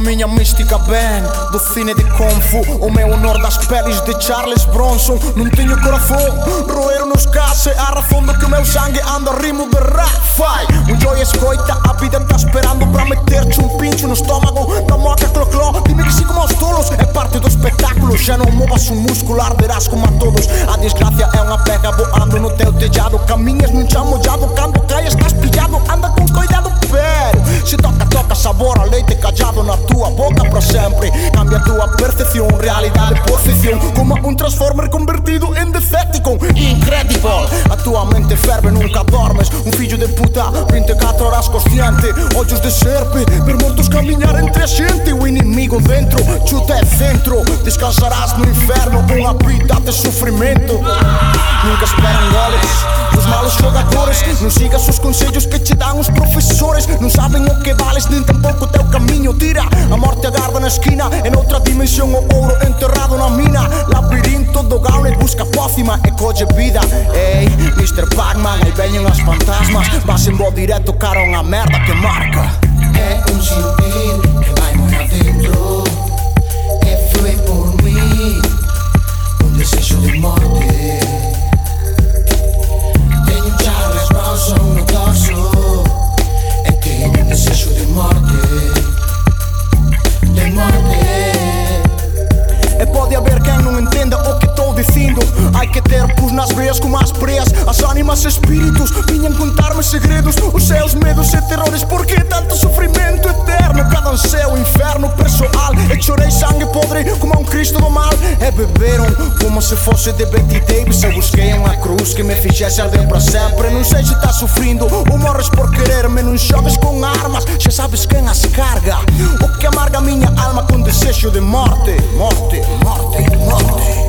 minha mística bem do cine de Kung Fu. O meu honor das peles de Charles Bronson. Não tenho coração, roeram nos caça. A fundo que o meu sangue anda rimo de rap. Fai, um joy escoita, a vida tá esperando pra meter-te um pincho no estômago. Da moca clocló, dime que como aos tolos. É parte do espetáculo, já não movas o músculo, arderás como a todos. A desgraça é uma pega voando no teu tejado. Caminhas num chão molhado, quando cai estás pillado. Anda com cuidado, pero se toca, toca sabor a leite sempre Cambia a tua percepción, realidade posição. Como un transformer convertido en Decepticon Incredible, a tua mente ferve, nunca dormes Un filho de puta, 24 horas consciente. Olhos de serpe, ver mortos camiñar entre a gente O inimigo dentro, chuta é centro. Descansarás no inferno con a vida de sofrimento Nunca esperan goles, os malos jogadores Non sigas os consellos Non saben o que vales nin tampouco teu camiño. Tira, a morte agarda na esquina En outra dimensión o ouro enterrado na mina. Labirinto do Gaunet busca pócima e colle vida. Ei, Mr. Pac-Man, aí veñen as fantasmas. Vas en bo directo cara unha merda que marca. É un sindicato nas veias como as presas. As ánimas e espíritos vinham contar-me segredos. Os seus medos e terrores. Por que tanto sofrimento eterno? Cada seu inferno pessoal. E chorei sangue podre como um Cristo do mal. E beberam como se fosse de Betty Davis. Eu busquei uma cruz que me fizesse arder para sempre. Não sei se tá sofrendo ou morres por querer-me. Não jogues com armas, já sabes quem as carga. O que amarga minha alma com desejo de morte, morte, morte, morte.